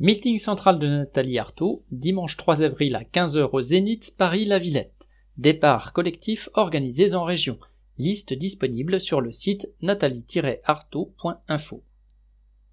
Meeting central de Nathalie Arthaud, dimanche 3 avril à 15h au Zénith, Paris-La Villette. Départ collectif organisés en région. Liste disponible sur le site nathalie-arthaud.info.